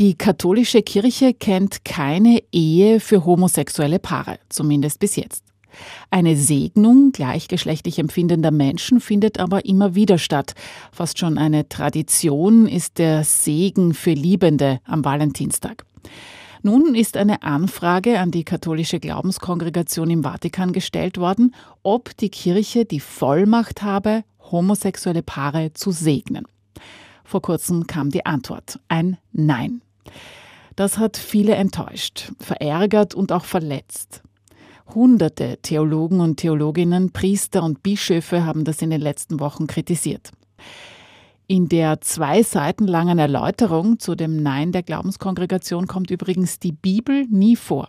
Die katholische Kirche kennt keine Ehe für homosexuelle Paare, zumindest bis jetzt. Eine Segnung gleichgeschlechtlich empfindender Menschen findet aber immer wieder statt. Fast schon eine Tradition ist der Segen für Liebende am Valentinstag. Nun ist eine Anfrage an die katholische Glaubenskongregation im Vatikan gestellt worden, ob die Kirche die Vollmacht habe, homosexuelle Paare zu segnen. Vor kurzem kam die Antwort, ein Nein. Das hat viele enttäuscht, verärgert und auch verletzt. Hunderte Theologen und Theologinnen, Priester und Bischöfe haben das in den letzten Wochen kritisiert. In der zwei Seiten langen Erläuterung zu dem Nein der Glaubenskongregation kommt übrigens die Bibel nie vor.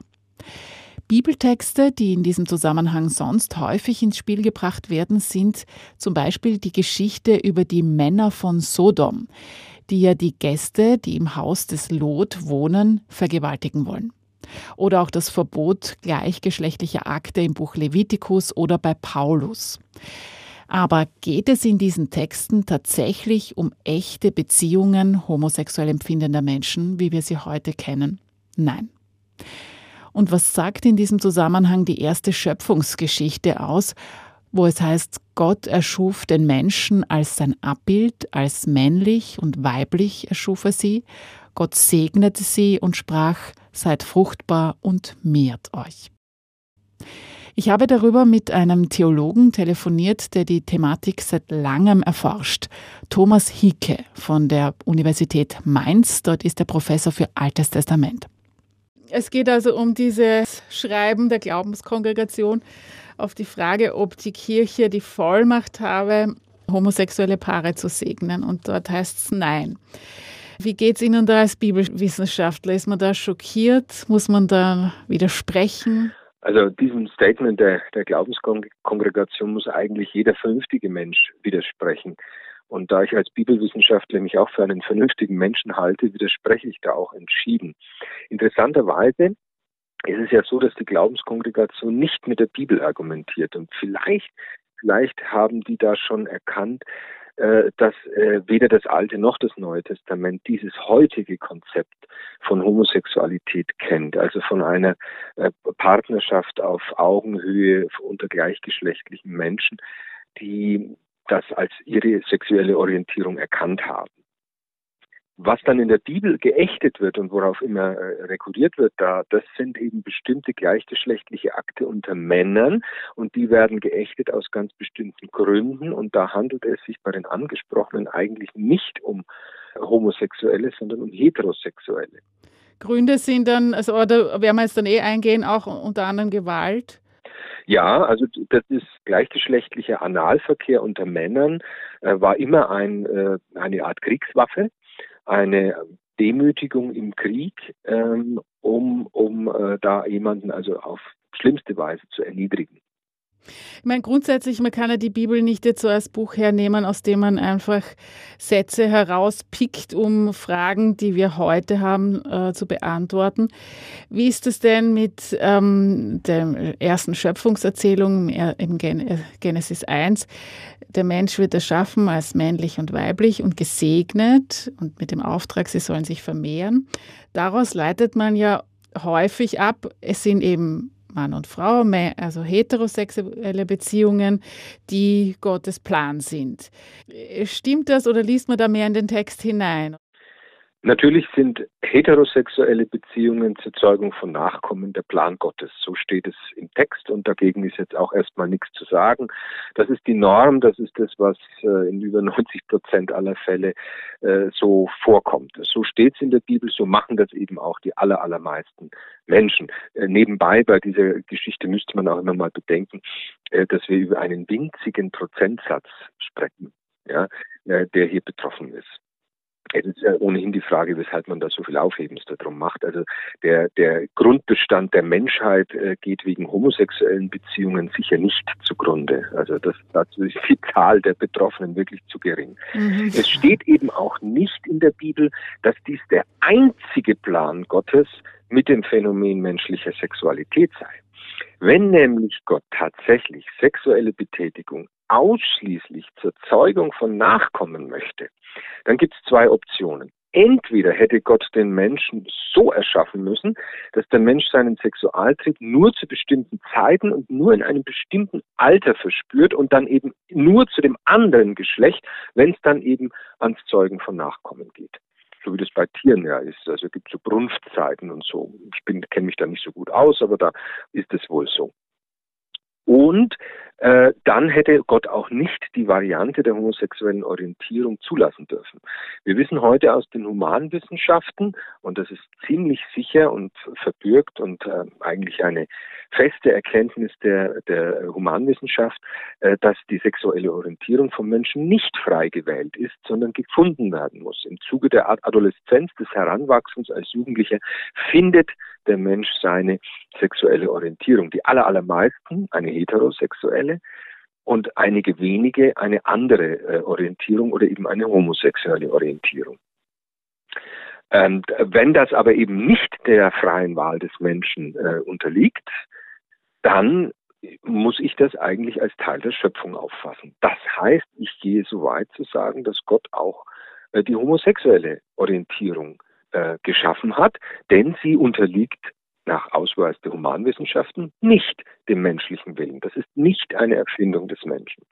Bibeltexte, die in diesem Zusammenhang sonst häufig ins Spiel gebracht werden, sind zum Beispiel die Geschichte über die Männer von Sodom, die ja die Gäste, die im Haus des Lot wohnen, vergewaltigen wollen. Oder auch das Verbot gleichgeschlechtlicher Akte im Buch Levitikus oder bei Paulus. Aber geht es in diesen Texten tatsächlich um echte Beziehungen homosexuell empfindender Menschen, wie wir sie heute kennen? Nein. Und was sagt in diesem Zusammenhang die erste Schöpfungsgeschichte aus, wo es heißt, Gott erschuf den Menschen als sein Abbild, als männlich und weiblich erschuf er sie. Gott segnete sie und sprach, seid fruchtbar und mehrt euch. Ich habe darüber mit einem Theologen telefoniert, der die Thematik seit langem erforscht. Thomas Hieke von der Universität Mainz. Dort ist er Professor für Altes Testament. Es geht also um dieses Schreiben der Glaubenskongregation auf die Frage, ob die Kirche die Vollmacht habe, homosexuelle Paare zu segnen. Und dort heißt es Nein. Wie geht es Ihnen da als Bibelwissenschaftler? Ist man da schockiert? Muss man da widersprechen? Also diesem Statement der, der Glaubenskongregation muss eigentlich jeder vernünftige Mensch widersprechen. Und da ich als Bibelwissenschaftler mich auch für einen vernünftigen Menschen halte, widerspreche ich da auch entschieden. Interessanterweise ist es ja so, dass die Glaubenskongregation nicht mit der Bibel argumentiert. Und vielleicht, vielleicht haben die da schon erkannt, äh, dass äh, weder das Alte noch das Neue Testament dieses heutige Konzept von Homosexualität kennt, also von einer äh, Partnerschaft auf Augenhöhe unter gleichgeschlechtlichen Menschen, die das als ihre sexuelle Orientierung erkannt haben. Was dann in der Bibel geächtet wird und worauf immer äh, rekurriert wird, da, das sind eben bestimmte gleichgeschlechtliche Akte unter Männern und die werden geächtet aus ganz bestimmten Gründen und da handelt es sich bei den Angesprochenen eigentlich nicht um Homosexuelle, sondern um Heterosexuelle. Gründe sind dann, also oder werden wir jetzt dann eh eingehen, auch unter anderem Gewalt? Ja, also das ist gleichgeschlechtlicher Analverkehr unter Männern, äh, war immer ein, äh, eine Art Kriegswaffe eine Demütigung im Krieg, ähm, um, um äh, da jemanden also auf schlimmste Weise zu erniedrigen. Ich meine, grundsätzlich, man kann ja die Bibel nicht jetzt so als Buch hernehmen, aus dem man einfach Sätze herauspickt, um Fragen, die wir heute haben, äh, zu beantworten. Wie ist es denn mit ähm, der ersten Schöpfungserzählung im Gen Genesis 1? Der Mensch wird erschaffen als männlich und weiblich und gesegnet und mit dem Auftrag, sie sollen sich vermehren. Daraus leitet man ja häufig ab, es sind eben Mann und Frau, also heterosexuelle Beziehungen, die Gottes Plan sind. Stimmt das oder liest man da mehr in den Text hinein? Natürlich sind heterosexuelle Beziehungen zur Zeugung von Nachkommen der Plan Gottes. So steht es im Text und dagegen ist jetzt auch erstmal nichts zu sagen. Das ist die Norm, das ist das, was äh, in über 90 Prozent aller Fälle äh, so vorkommt. So steht es in der Bibel, so machen das eben auch die aller, allermeisten Menschen. Äh, nebenbei bei dieser Geschichte müsste man auch immer mal bedenken, dass wir über einen winzigen Prozentsatz sprechen, ja, der hier betroffen ist. Es ist ja ohnehin die Frage, weshalb man da so viel Aufhebens darum macht. Also der, der Grundbestand der Menschheit äh, geht wegen homosexuellen Beziehungen sicher nicht zugrunde. Also das, dazu ist die Zahl der Betroffenen wirklich zu gering. Mhm. Es steht eben auch nicht in der Bibel, dass dies der einzige Plan Gottes mit dem Phänomen menschlicher Sexualität sei. Wenn nämlich Gott tatsächlich sexuelle Betätigung ausschließlich zur Zeugung von Nachkommen möchte, dann gibt es zwei Optionen. entweder hätte Gott den Menschen so erschaffen müssen, dass der Mensch seinen Sexualtrieb nur zu bestimmten Zeiten und nur in einem bestimmten Alter verspürt und dann eben nur zu dem anderen Geschlecht, wenn es dann eben ans Zeugen von Nachkommen geht so wie das bei Tieren ja ist. Also es gibt so Brunftzeiten und so. Ich kenne mich da nicht so gut aus, aber da ist es wohl so. Und äh, dann hätte Gott auch nicht die Variante der homosexuellen Orientierung zulassen dürfen. Wir wissen heute aus den Humanwissenschaften, und das ist ziemlich sicher und verbürgt und äh, eigentlich eine feste Erkenntnis der, der Humanwissenschaft, äh, dass die sexuelle Orientierung vom Menschen nicht frei gewählt ist, sondern gefunden werden muss. Im Zuge der Adoleszenz, des Heranwachsens als Jugendlicher, findet der Mensch seine sexuelle Orientierung. Die aller, allermeisten eine heterosexuelle und einige wenige eine andere äh, Orientierung oder eben eine homosexuelle Orientierung. Ähm, wenn das aber eben nicht der freien Wahl des Menschen äh, unterliegt, dann muss ich das eigentlich als Teil der Schöpfung auffassen. Das heißt, ich gehe so weit zu sagen, dass Gott auch äh, die homosexuelle Orientierung äh, geschaffen hat, denn sie unterliegt nach Ausweis der Humanwissenschaften nicht dem menschlichen Willen. Das ist nicht eine Erfindung des Menschen.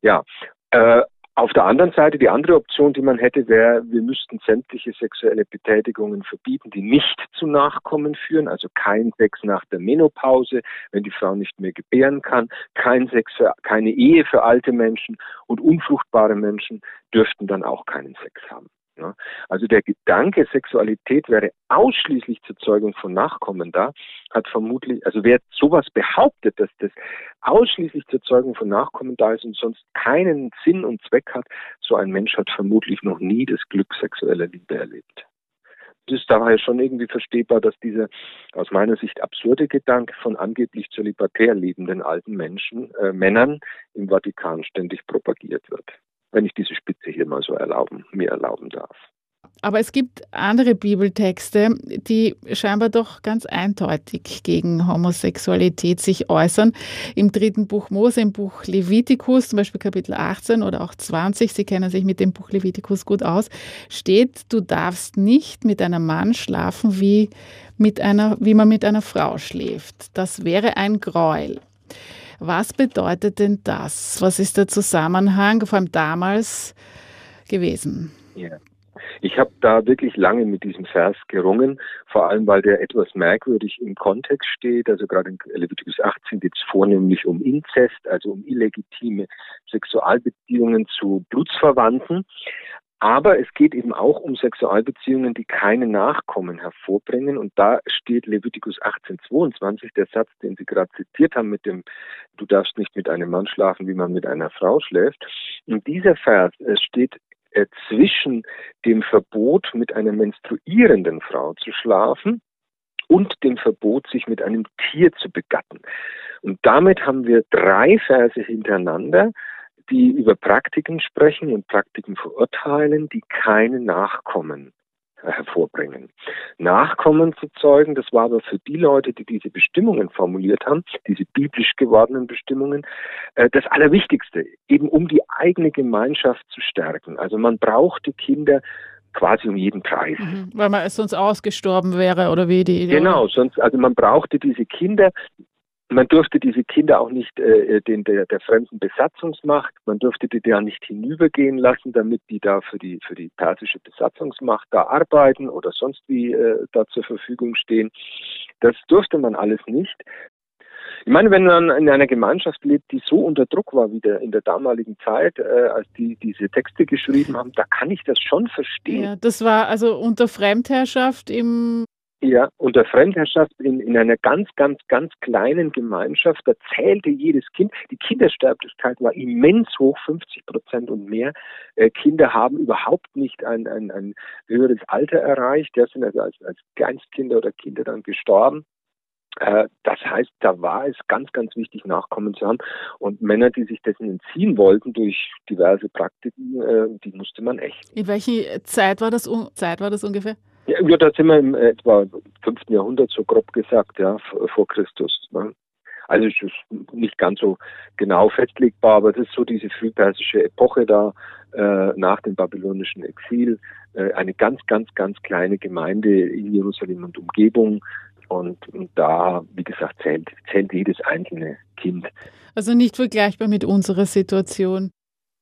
Ja, äh, auf der anderen Seite, die andere Option, die man hätte, wäre, wir müssten sämtliche sexuelle Betätigungen verbieten, die nicht zu Nachkommen führen, also kein Sex nach der Menopause, wenn die Frau nicht mehr gebären kann, kein Sex für, keine Ehe für alte Menschen und unfruchtbare Menschen dürften dann auch keinen Sex haben. Ne? Also der Gedanke, Sexualität wäre ausschließlich zur Zeugung von Nachkommen da, hat vermutlich, also wer sowas behauptet, dass das ausschließlich zur Zeugung von Nachkommen da ist und sonst keinen Sinn und Zweck hat, so ein Mensch hat vermutlich noch nie das Glück sexueller Liebe erlebt. Es ist daher schon irgendwie verstehbar, dass dieser aus meiner Sicht absurde Gedanke von angeblich zölibatär lebenden alten Menschen, äh, Männern im Vatikan ständig propagiert wird wenn ich diese Spitze hier mal so erlauben, mir erlauben darf. Aber es gibt andere Bibeltexte, die scheinbar doch ganz eindeutig gegen Homosexualität sich äußern. Im dritten Buch Mose, im Buch Levitikus, zum Beispiel Kapitel 18 oder auch 20, Sie kennen sich mit dem Buch Levitikus gut aus, steht, du darfst nicht mit einem Mann schlafen, wie, mit einer, wie man mit einer Frau schläft. Das wäre ein Gräuel. Was bedeutet denn das? Was ist der Zusammenhang, vor allem damals, gewesen? Ja. Ich habe da wirklich lange mit diesem Vers gerungen, vor allem weil der etwas merkwürdig im Kontext steht. Also gerade in Leviticus 18 geht es vornehmlich um Inzest, also um illegitime Sexualbeziehungen zu Blutsverwandten. Aber es geht eben auch um Sexualbeziehungen, die keine Nachkommen hervorbringen. Und da steht Leviticus 18,22, der Satz, den Sie gerade zitiert haben mit dem, du darfst nicht mit einem Mann schlafen, wie man mit einer Frau schläft. Und dieser Vers steht äh, zwischen dem Verbot, mit einer menstruierenden Frau zu schlafen und dem Verbot, sich mit einem Tier zu begatten. Und damit haben wir drei Verse hintereinander, die über Praktiken sprechen und Praktiken verurteilen, die keine Nachkommen hervorbringen. Nachkommen zu zeugen, das war aber für die Leute, die diese Bestimmungen formuliert haben, diese biblisch gewordenen Bestimmungen, äh, das Allerwichtigste, eben um die eigene Gemeinschaft zu stärken. Also man braucht die Kinder quasi um jeden Preis. Mhm, weil man sonst ausgestorben wäre oder wie die Idee. Genau, sonst, also man brauchte diese Kinder, man durfte diese Kinder auch nicht äh, den der, der fremden Besatzungsmacht, man durfte die da nicht hinübergehen lassen, damit die da für die für die persische Besatzungsmacht da arbeiten oder sonst wie äh, da zur Verfügung stehen. Das durfte man alles nicht. Ich meine, wenn man in einer Gemeinschaft lebt, die so unter Druck war wie der, in der damaligen Zeit, äh, als die diese Texte geschrieben haben, da kann ich das schon verstehen. Ja, das war also unter Fremdherrschaft im ja, unter Fremdherrschaft in, in einer ganz, ganz, ganz kleinen Gemeinschaft, da zählte jedes Kind. Die Kindersterblichkeit war immens hoch, 50 Prozent und mehr. Äh, Kinder haben überhaupt nicht ein, ein, ein höheres Alter erreicht. Die sind also als, als Kleinstkinder oder Kinder dann gestorben. Äh, das heißt, da war es ganz, ganz wichtig, Nachkommen zu haben. Und Männer, die sich dessen entziehen wollten durch diverse Praktiken, äh, die musste man echt. In welcher Zeit war das, Zeit war das ungefähr? Ja, ja, da sind wir im etwa 5. Jahrhundert, so grob gesagt, ja, vor Christus. Ne? Also es ist nicht ganz so genau festlegbar, aber das ist so diese frühpersische Epoche da äh, nach dem babylonischen Exil. Äh, eine ganz, ganz, ganz kleine Gemeinde in Jerusalem und Umgebung. Und, und da, wie gesagt, zählt, zählt jedes einzelne Kind. Also nicht vergleichbar mit unserer Situation.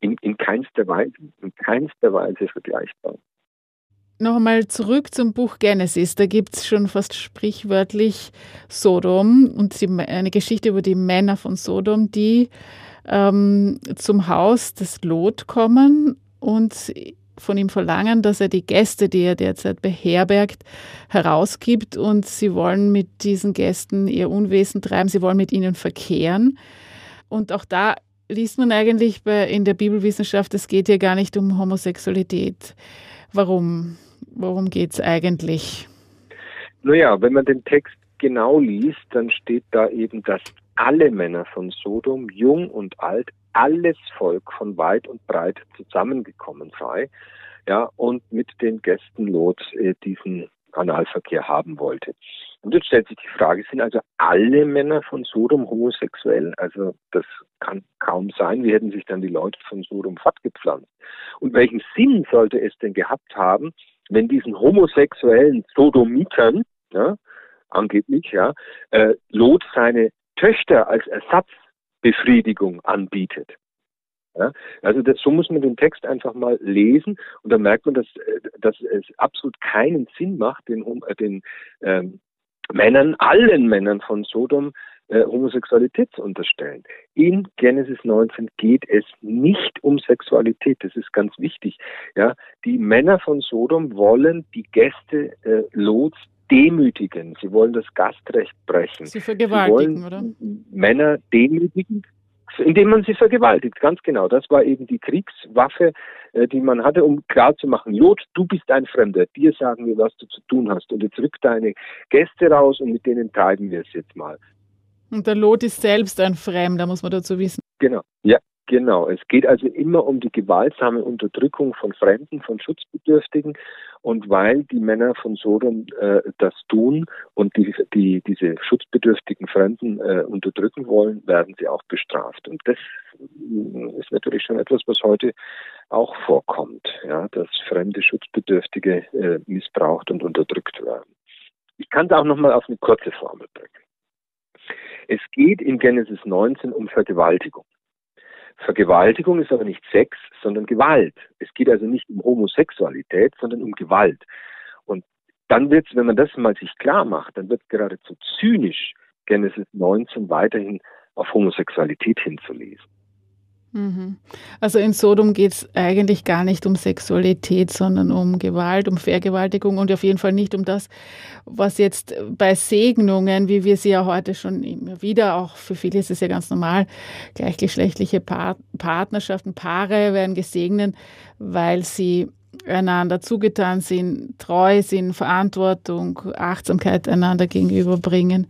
In, in keinster Weise, in keinster Weise vergleichbar. Noch einmal zurück zum Buch Genesis. Da gibt es schon fast sprichwörtlich Sodom und die, eine Geschichte über die Männer von Sodom, die ähm, zum Haus des Lot kommen und von ihm verlangen, dass er die Gäste, die er derzeit beherbergt, herausgibt und sie wollen mit diesen Gästen ihr Unwesen treiben, sie wollen mit ihnen verkehren. Und auch da liest man eigentlich in der Bibelwissenschaft, es geht hier gar nicht um Homosexualität. Warum? Worum geht es eigentlich? Naja, wenn man den Text genau liest, dann steht da eben, dass alle Männer von Sodom, jung und alt, alles Volk von weit und breit zusammengekommen sei, ja, und mit den Gästen Lots äh, diesen Analverkehr haben wollte. Und jetzt stellt sich die Frage, sind also alle Männer von Sodom homosexuell? Also das kann kaum sein. Wie hätten sich dann die Leute von Sodom fortgepflanzt? Und welchen Sinn sollte es denn gehabt haben, wenn diesen homosexuellen Sodomitern, ja, angeblich, ja, äh, Lot seine Töchter als Ersatzbefriedigung anbietet. Ja, also das, so muss man den Text einfach mal lesen und dann merkt man, dass, äh, dass es absolut keinen Sinn macht, den, äh, den ähm, Männern, allen Männern von Sodom äh, Homosexualität zu unterstellen. In Genesis 19 geht es nicht um Sexualität, das ist ganz wichtig. Ja, die Männer von Sodom wollen die Gäste äh, Lots demütigen. Sie wollen das Gastrecht brechen. Sie vergewaltigen, Sie oder? Männer demütigen, indem man sie vergewaltigt. Ganz genau. Das war eben die Kriegswaffe, äh, die man hatte, um klarzumachen, Lot, du bist ein Fremder. Dir sagen wir, was du zu tun hast. Und jetzt rück deine Gäste raus und mit denen treiben wir es jetzt mal. Und der Lot ist selbst ein Fremder, muss man dazu wissen. Genau, ja, genau. Es geht also immer um die gewaltsame Unterdrückung von Fremden, von Schutzbedürftigen. Und weil die Männer von Sodom äh, das tun und die, die, diese schutzbedürftigen Fremden äh, unterdrücken wollen, werden sie auch bestraft. Und das äh, ist natürlich schon etwas, was heute auch vorkommt, ja, dass fremde Schutzbedürftige äh, missbraucht und unterdrückt werden. Ich kann es auch nochmal auf eine kurze Formel bringen. Es geht in Genesis 19 um Vergewaltigung. Vergewaltigung ist aber nicht Sex, sondern Gewalt. Es geht also nicht um Homosexualität, sondern um Gewalt. Und dann wird es, wenn man das mal sich klar macht, dann wird geradezu zynisch, Genesis 19 weiterhin auf Homosexualität hinzulesen. Also in Sodom geht es eigentlich gar nicht um Sexualität, sondern um Gewalt, um Vergewaltigung und auf jeden Fall nicht um das, was jetzt bei Segnungen, wie wir sie ja heute schon immer wieder, auch für viele ist es ja ganz normal, gleichgeschlechtliche Partnerschaften, Paare werden gesegnet, weil sie einander zugetan sind, treu sind, Verantwortung, Achtsamkeit einander gegenüberbringen.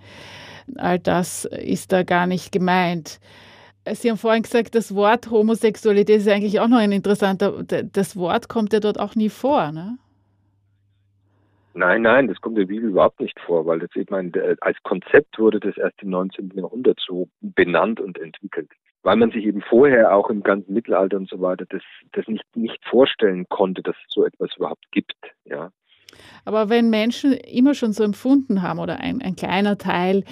All das ist da gar nicht gemeint. Sie haben vorhin gesagt, das Wort Homosexualität ist eigentlich auch noch ein interessanter, das Wort kommt ja dort auch nie vor, ne? Nein, nein, das kommt in der Bibel überhaupt nicht vor, weil das ich meine, als Konzept wurde das erst im 19. Jahrhundert so benannt und entwickelt. Weil man sich eben vorher auch im ganzen Mittelalter und so weiter das, das nicht, nicht vorstellen konnte, dass es so etwas überhaupt gibt, ja. Aber wenn Menschen immer schon so empfunden haben oder ein, ein kleiner Teil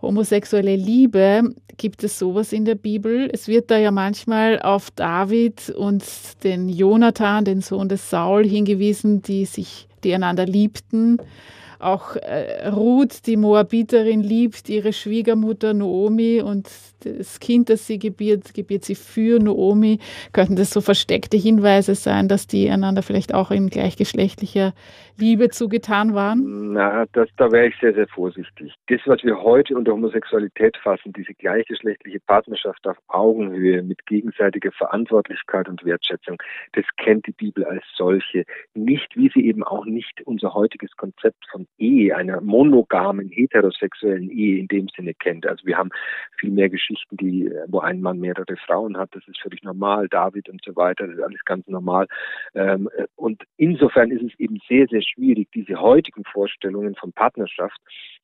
homosexuelle Liebe, gibt es sowas in der Bibel? Es wird da ja manchmal auf David und den Jonathan, den Sohn des Saul, hingewiesen, die sich, die einander liebten. Auch äh, Ruth, die Moabiterin, liebt ihre Schwiegermutter Naomi und das Kind, das sie gebiert, gebiert sie für Naomi. Könnten das so versteckte Hinweise sein, dass die einander vielleicht auch in gleichgeschlechtlicher Liebe zugetan waren? Na, das, da wäre ich sehr, sehr vorsichtig. Das, was wir heute unter Homosexualität fassen, diese gleichgeschlechtliche Partnerschaft auf Augenhöhe mit gegenseitiger Verantwortlichkeit und Wertschätzung, das kennt die Bibel als solche nicht, wie sie eben auch nicht unser heutiges Konzept von Ehe, einer monogamen, heterosexuellen Ehe in dem Sinne kennt. Also wir haben viel mehr Geschichten, die, wo ein Mann mehrere Frauen hat, das ist völlig normal, David und so weiter, das ist alles ganz normal. Ähm, und insofern ist es eben sehr, sehr schwierig, diese heutigen Vorstellungen von Partnerschaft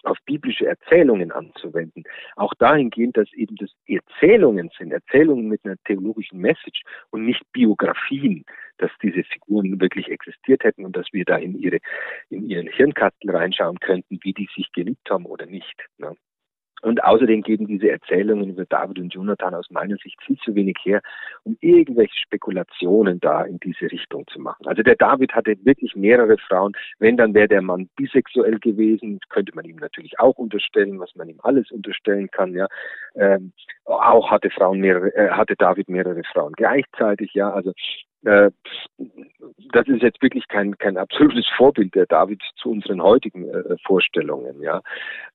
auf biblische Erzählungen anzuwenden. Auch dahingehend, dass eben das Erzählungen sind, Erzählungen mit einer theologischen Message und nicht Biografien, dass diese Figuren wirklich existiert hätten und dass wir da in ihre, in ihren Hirnkastel reinschauen könnten, wie die sich geliebt haben oder nicht. Ne? Und außerdem geben diese Erzählungen über David und Jonathan aus meiner Sicht viel zu wenig her, um irgendwelche Spekulationen da in diese Richtung zu machen. Also der David hatte wirklich mehrere Frauen. Wenn, dann wäre der Mann bisexuell gewesen. Könnte man ihm natürlich auch unterstellen, was man ihm alles unterstellen kann. Ja, ähm, auch hatte Frauen mehrere, äh, hatte David mehrere Frauen gleichzeitig. Ja, also äh, das ist jetzt wirklich kein, kein absolutes Vorbild der David zu unseren heutigen äh, Vorstellungen. Ja,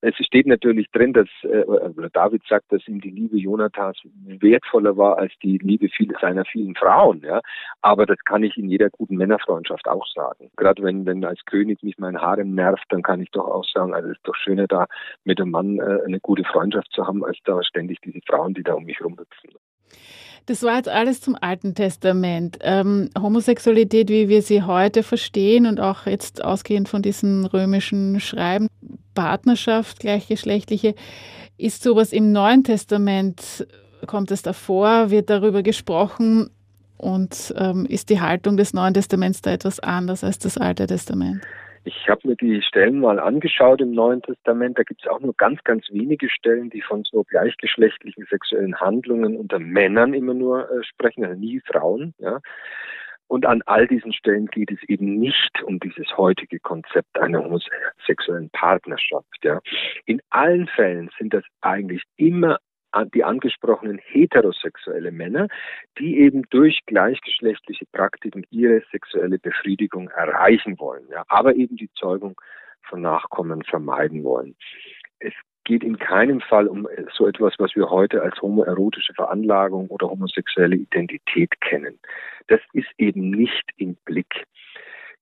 es steht natürlich drin, dass äh, David sagt, dass ihm die Liebe Jonathans wertvoller war als die Liebe viel, seiner vielen Frauen. Ja, aber das kann ich in jeder guten Männerfreundschaft auch sagen. Gerade wenn wenn als König mich mein Harem nervt, dann kann ich doch auch sagen, also es ist doch schöner da mit einem Mann äh, eine gute Freundschaft zu haben, als da ständig diese Frauen, die da um mich rumhüpfen. Das war jetzt alles zum Alten Testament. Ähm, Homosexualität, wie wir sie heute verstehen und auch jetzt ausgehend von diesen römischen Schreiben, Partnerschaft, gleichgeschlechtliche, ist sowas im Neuen Testament, kommt es davor, wird darüber gesprochen und ähm, ist die Haltung des Neuen Testaments da etwas anders als das Alte Testament? Ich habe mir die Stellen mal angeschaut im Neuen Testament. Da gibt es auch nur ganz, ganz wenige Stellen, die von so gleichgeschlechtlichen sexuellen Handlungen unter Männern immer nur äh, sprechen, also nie Frauen. Ja. Und an all diesen Stellen geht es eben nicht um dieses heutige Konzept einer homosexuellen Partnerschaft. Ja. In allen Fällen sind das eigentlich immer die angesprochenen heterosexuelle Männer, die eben durch gleichgeschlechtliche Praktiken ihre sexuelle Befriedigung erreichen wollen, ja, aber eben die Zeugung von Nachkommen vermeiden wollen. Es geht in keinem Fall um so etwas, was wir heute als homoerotische Veranlagung oder homosexuelle Identität kennen. Das ist eben nicht im Blick.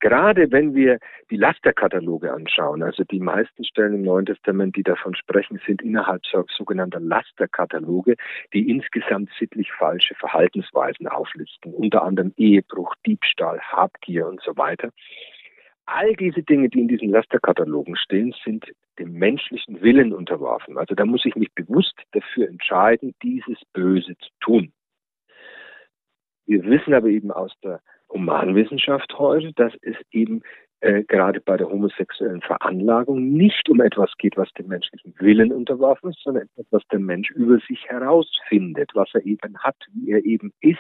Gerade wenn wir die Lasterkataloge anschauen, also die meisten Stellen im Neuen Testament, die davon sprechen, sind innerhalb sogenannter Lasterkataloge, die insgesamt sittlich falsche Verhaltensweisen auflisten, unter anderem Ehebruch, Diebstahl, Habgier und so weiter. All diese Dinge, die in diesen Lasterkatalogen stehen, sind dem menschlichen Willen unterworfen. Also da muss ich mich bewusst dafür entscheiden, dieses Böse zu tun. Wir wissen aber eben aus der Humanwissenschaft heute, dass es eben äh, gerade bei der homosexuellen Veranlagung nicht um etwas geht, was dem menschlichen Willen unterworfen ist, sondern etwas, was der Mensch über sich herausfindet, was er eben hat, wie er eben ist.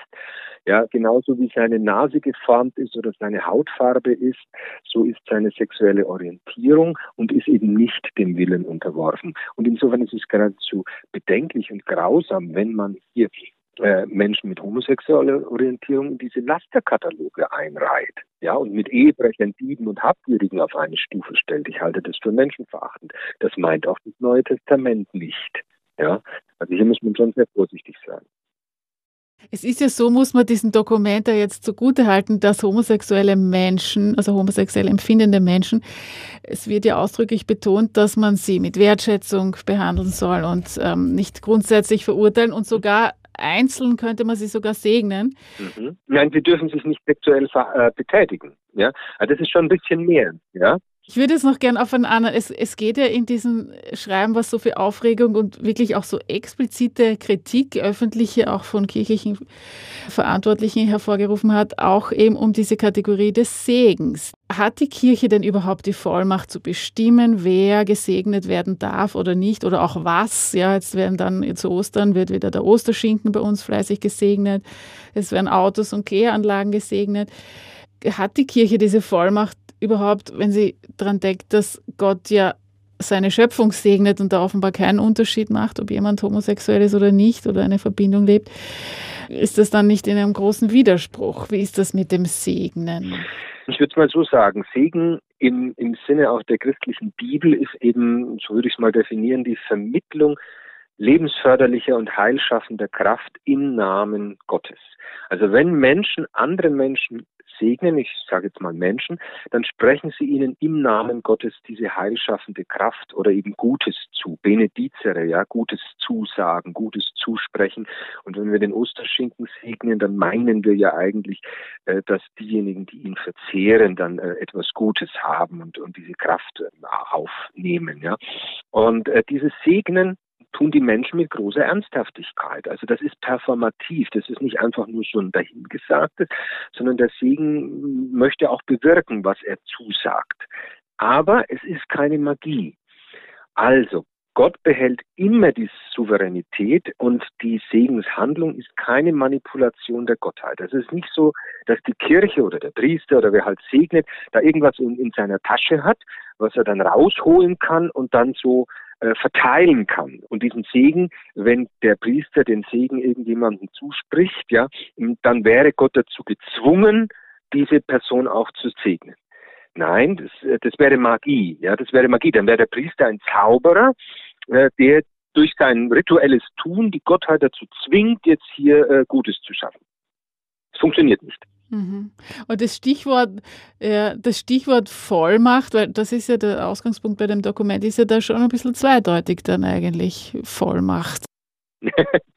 Ja, genauso wie seine Nase geformt ist oder seine Hautfarbe ist, so ist seine sexuelle Orientierung und ist eben nicht dem Willen unterworfen. Und insofern ist es geradezu bedenklich und grausam, wenn man hier äh, Menschen mit homosexueller Orientierung in diese Lasterkataloge einreiht. Ja, und mit Ehebrechern, Dieben und Habgierigen auf eine Stufe stellt. Ich halte das für menschenverachtend. Das meint auch das Neue Testament nicht. Ja, also hier muss man schon sehr vorsichtig sein. Es ist ja so, muss man diesen Dokument ja jetzt zugutehalten, dass homosexuelle Menschen, also homosexuell empfindende Menschen, es wird ja ausdrücklich betont, dass man sie mit Wertschätzung behandeln soll und ähm, nicht grundsätzlich verurteilen und sogar einzeln könnte man sie sogar segnen. Mhm. Nein, sie dürfen sich nicht sexuell äh, betätigen. Ja, also das ist schon ein bisschen mehr. Ja. Ich würde es noch gern auf einen anderen. Es, es geht ja in diesem Schreiben, was so viel Aufregung und wirklich auch so explizite Kritik, öffentliche, auch von kirchlichen Verantwortlichen hervorgerufen hat, auch eben um diese Kategorie des Segens. Hat die Kirche denn überhaupt die Vollmacht zu bestimmen, wer gesegnet werden darf oder nicht oder auch was? Ja, jetzt werden dann zu Ostern wird wieder der Osterschinken bei uns fleißig gesegnet. Es werden Autos und Kläranlagen gesegnet. Hat die Kirche diese Vollmacht, überhaupt, wenn sie daran denkt, dass Gott ja seine Schöpfung segnet und da offenbar keinen Unterschied macht, ob jemand homosexuell ist oder nicht oder eine Verbindung lebt, ist das dann nicht in einem großen Widerspruch? Wie ist das mit dem Segnen? Ich würde es mal so sagen, Segen im, im Sinne auch der christlichen Bibel ist eben, so würde ich es mal definieren, die Vermittlung lebensförderlicher und heilschaffender Kraft im Namen Gottes. Also wenn Menschen andere Menschen segnen, ich sage jetzt mal Menschen, dann sprechen sie ihnen im Namen Gottes diese heilschaffende Kraft oder eben Gutes zu, benedizere, ja, Gutes zusagen, Gutes zusprechen. Und wenn wir den Osterschinken segnen, dann meinen wir ja eigentlich, äh, dass diejenigen, die ihn verzehren, dann äh, etwas Gutes haben und, und diese Kraft äh, aufnehmen, ja. Und dieses Segnen tun die Menschen mit großer Ernsthaftigkeit. Also das ist performativ, das ist nicht einfach nur so ein dahingesagtes, sondern der Segen möchte auch bewirken, was er zusagt. Aber es ist keine Magie. Also, Gott behält immer die Souveränität und die Segenshandlung ist keine Manipulation der Gottheit. Es ist nicht so, dass die Kirche oder der Priester oder wer halt segnet, da irgendwas in, in seiner Tasche hat, was er dann rausholen kann und dann so äh, verteilen kann. Und diesen Segen, wenn der Priester den Segen irgendjemandem zuspricht, ja, dann wäre Gott dazu gezwungen, diese Person auch zu segnen. Nein, das, äh, das wäre Magie, ja, das wäre Magie. Dann wäre der Priester ein Zauberer, äh, der durch sein rituelles Tun die Gottheit dazu zwingt, jetzt hier Gutes zu schaffen. Es funktioniert nicht. Mhm. Und das Stichwort, äh, das Stichwort Vollmacht, weil das ist ja der Ausgangspunkt bei dem Dokument, ist ja da schon ein bisschen zweideutig dann eigentlich Vollmacht.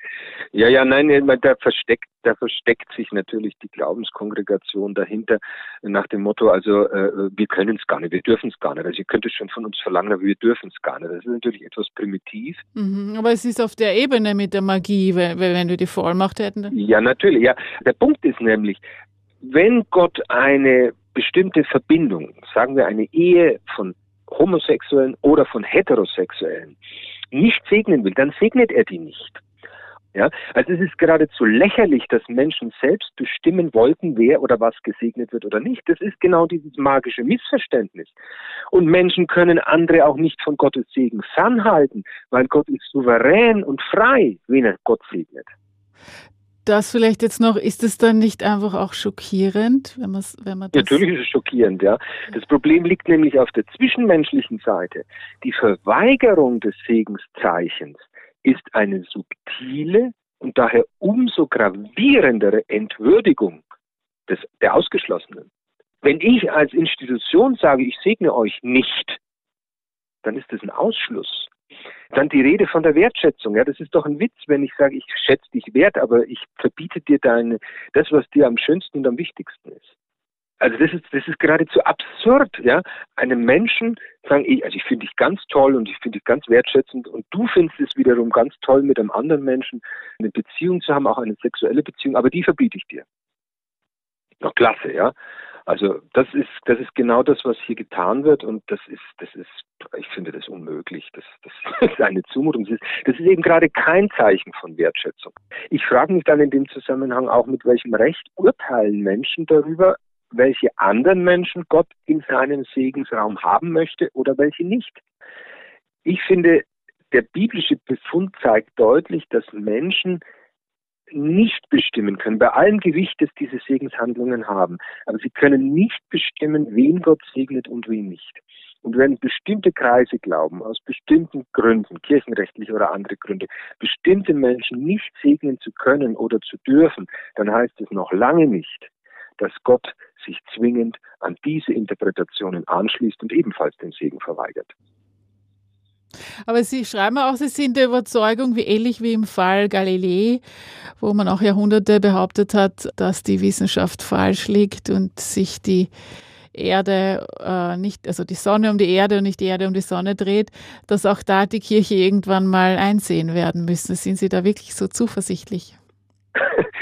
Ja, ja, nein, da versteckt, da versteckt sich natürlich die Glaubenskongregation dahinter nach dem Motto, also äh, wir können es gar nicht, wir dürfen es gar nicht. Also ihr könnt es schon von uns verlangen, aber wir dürfen es gar nicht. Das ist natürlich etwas primitiv. Mhm, aber es ist auf der Ebene mit der Magie, wenn, wenn wir die Vollmacht hätten. Ja, natürlich. Ja, der Punkt ist nämlich, wenn Gott eine bestimmte Verbindung, sagen wir eine Ehe von Homosexuellen oder von Heterosexuellen, nicht segnen will, dann segnet er die nicht. Ja, also es ist geradezu lächerlich, dass Menschen selbst bestimmen wollten, wer oder was gesegnet wird oder nicht. Das ist genau dieses magische Missverständnis. Und Menschen können andere auch nicht von Gottes Segen fernhalten, weil Gott ist souverän und frei, wen er Gott segnet. Das vielleicht jetzt noch, ist es dann nicht einfach auch schockierend, wenn, wenn man das Natürlich ist es schockierend, ja. Das Problem liegt nämlich auf der zwischenmenschlichen Seite. Die Verweigerung des Segenszeichens ist eine subtile und daher umso gravierendere Entwürdigung des, der Ausgeschlossenen. Wenn ich als Institution sage, ich segne euch nicht, dann ist das ein Ausschluss. Dann die Rede von der Wertschätzung. Ja, das ist doch ein Witz, wenn ich sage, ich schätze dich wert, aber ich verbiete dir deine, das, was dir am schönsten und am wichtigsten ist. Also das ist, das ist geradezu absurd, ja, einem Menschen sagen, ich, also ich finde dich ganz toll und ich finde dich ganz wertschätzend und du findest es wiederum ganz toll, mit einem anderen Menschen eine Beziehung zu haben, auch eine sexuelle Beziehung, aber die verbiete ich dir. Noch klasse, ja. Also das ist, das ist genau das, was hier getan wird und das ist, das ist, ich finde das unmöglich. Das, das ist eine Zumutung. Das ist, das ist eben gerade kein Zeichen von Wertschätzung. Ich frage mich dann in dem Zusammenhang auch, mit welchem Recht urteilen Menschen darüber, welche anderen Menschen Gott in seinem Segensraum haben möchte oder welche nicht. Ich finde, der biblische Befund zeigt deutlich, dass Menschen nicht bestimmen können, bei allem Gewicht, das diese Segenshandlungen haben. Aber sie können nicht bestimmen, wen Gott segnet und wen nicht. Und wenn bestimmte Kreise glauben, aus bestimmten Gründen, kirchenrechtlich oder andere Gründe, bestimmte Menschen nicht segnen zu können oder zu dürfen, dann heißt es noch lange nicht, dass Gott sich zwingend an diese Interpretationen anschließt und ebenfalls den Segen verweigert. Aber Sie schreiben auch, Sie sind der Überzeugung, wie ähnlich wie im Fall Galilei, wo man auch Jahrhunderte behauptet hat, dass die Wissenschaft falsch liegt und sich die Erde äh, nicht, also die Sonne um die Erde und nicht die Erde um die Sonne dreht, dass auch da die Kirche irgendwann mal einsehen werden müssen. Sind Sie da wirklich so zuversichtlich?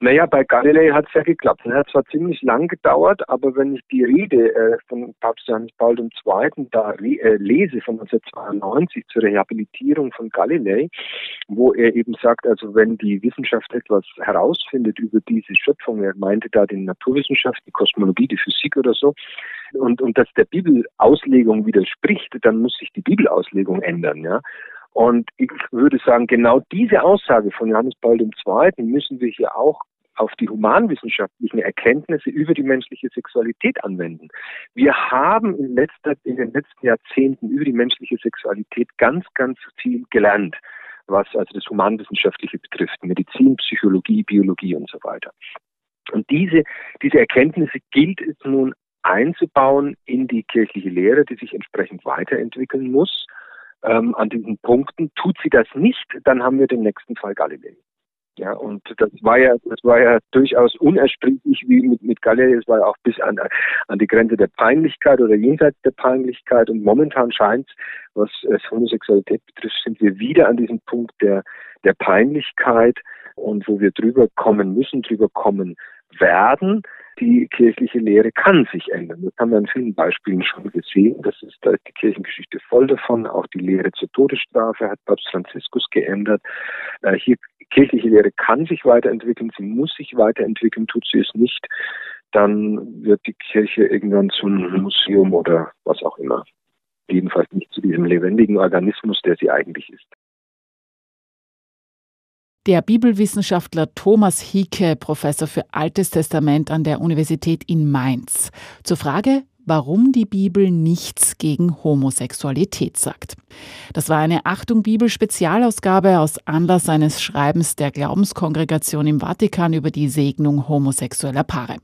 Naja, bei Galilei hat es ja geklappt. Es hat zwar ziemlich lang gedauert, aber wenn ich die Rede äh, von Papst Johannes Paul II. da äh, lese von 1992 zur Rehabilitierung von Galilei, wo er eben sagt, also wenn die Wissenschaft etwas herausfindet über diese Schöpfung, er meinte da die Naturwissenschaft, die Kosmologie, die Physik oder so, und, und das der Bibelauslegung widerspricht, dann muss sich die Bibelauslegung ändern, ja. Und ich würde sagen, genau diese Aussage von Johannes Paul II. müssen wir hier auch auf die humanwissenschaftlichen Erkenntnisse über die menschliche Sexualität anwenden. Wir haben in, letzter, in den letzten Jahrzehnten über die menschliche Sexualität ganz, ganz viel gelernt was also das Humanwissenschaftliche betrifft, Medizin, Psychologie, Biologie und so weiter. Und diese, diese Erkenntnisse gilt es nun einzubauen in die kirchliche Lehre, die sich entsprechend weiterentwickeln muss. Ähm, an diesen Punkten tut sie das nicht, dann haben wir den nächsten Fall Galilei. Ja, und das war ja, das war ja durchaus unersprechlich wie mit, mit Galilei. Es war ja auch bis an, an die Grenze der Peinlichkeit oder jenseits der Peinlichkeit. Und momentan scheint, was es Homosexualität betrifft, sind wir wieder an diesem Punkt der, der Peinlichkeit und wo wir drüber kommen müssen, drüber kommen werden. Die kirchliche Lehre kann sich ändern. Das haben wir an vielen Beispielen schon gesehen. Das ist, da ist die Kirchengeschichte voll davon. Auch die Lehre zur Todesstrafe hat Papst Franziskus geändert. Äh, hier, kirchliche Lehre kann sich weiterentwickeln. Sie muss sich weiterentwickeln. Tut sie es nicht, dann wird die Kirche irgendwann zu einem Museum oder was auch immer. Jedenfalls nicht zu diesem lebendigen Organismus, der sie eigentlich ist. Der Bibelwissenschaftler Thomas Hieke, Professor für Altes Testament an der Universität in Mainz, zur Frage, warum die Bibel nichts gegen Homosexualität sagt. Das war eine Achtung Bibel Spezialausgabe aus Anlass eines Schreibens der Glaubenskongregation im Vatikan über die Segnung homosexueller Paare.